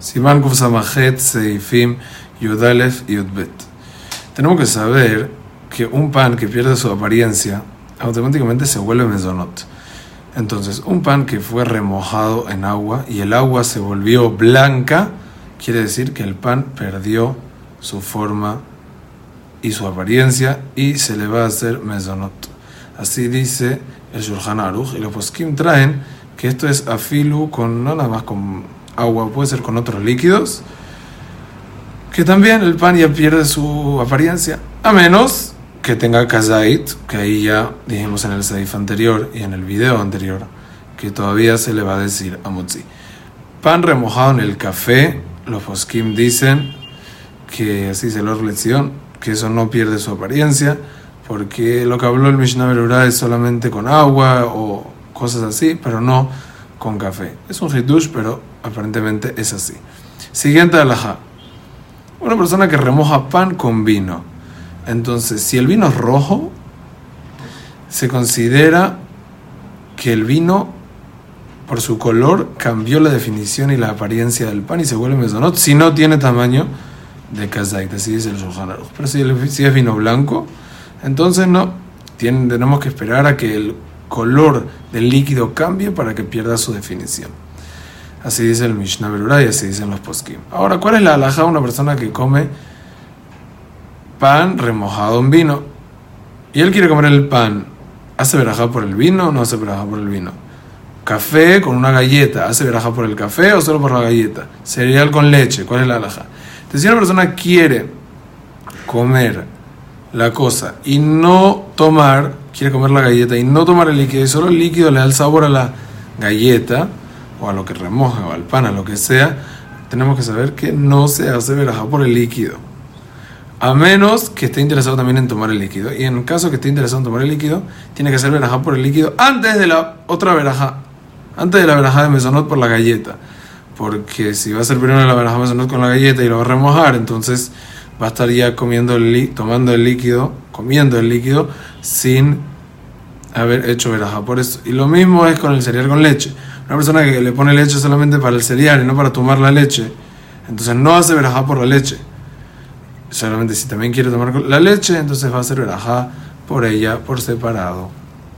Siman Kuf Samajet Seifim Yudalef Yudbet. Tenemos que saber que un pan que pierde su apariencia automáticamente se vuelve mesonot. Entonces, un pan que fue remojado en agua y el agua se volvió blanca, quiere decir que el pan perdió su forma y su apariencia y se le va a hacer mesonot. Así dice el Shulchan Aruch y los poskim traen que esto es afilu con no nada más con agua, puede ser con otros líquidos, que también el pan ya pierde su apariencia, a menos que tenga kazait, que ahí ya dijimos en el saif anterior y en el video anterior, que todavía se le va a decir a mutzi. Pan remojado en el café, los poskim dicen que así se lo lección, que eso no pierde su apariencia, porque lo que habló el Mishnah Berurah es solamente con agua o cosas así, pero no con café. Es un hitush, pero aparentemente es así. Siguiente alhaja. Una persona que remoja pan con vino. Entonces, si el vino es rojo, se considera que el vino, por su color, cambió la definición y la apariencia del pan y se vuelve mesonot si no tiene tamaño de kazait, así dice el Shulchan Pero si, si, es vino blanco, entonces no. tenemos que esperar a que el color del líquido cambie para que pierda su definición. Así dice el Mishnah Berurah y así dicen los poskim. Ahora, ¿cuál es la alhaja de una persona que come pan remojado en vino? Y él quiere comer el pan. ¿Hace verajá por el vino o no hace verajá por el vino? Café con una galleta. ¿Hace verajá por el café o solo por la galleta? Cereal con leche. ¿Cuál es la alhaja? Entonces, si una persona quiere comer la cosa y no tomar, quiere comer la galleta y no tomar el líquido y solo el líquido le da el sabor a la galleta, o a lo que remoja, o al pan, a lo que sea, tenemos que saber que no se hace verajá por el líquido. A menos que esté interesado también en tomar el líquido. Y en caso que esté interesado en tomar el líquido, tiene que hacer verajá por el líquido antes de la otra verajá. Antes de la verajá de mesonot por la galleta. Porque si va a ser primero la verajá de mesonot con la galleta y lo va a remojar, entonces va a estar ya comiendo el tomando el líquido, comiendo el líquido sin haber hecho verajá. Por eso. Y lo mismo es con el cereal con leche. Una persona que le pone leche solamente para el cereal y no para tomar la leche, entonces no hace verajá por la leche. Solamente si también quiere tomar la leche, entonces va a hacer verajá por ella por separado.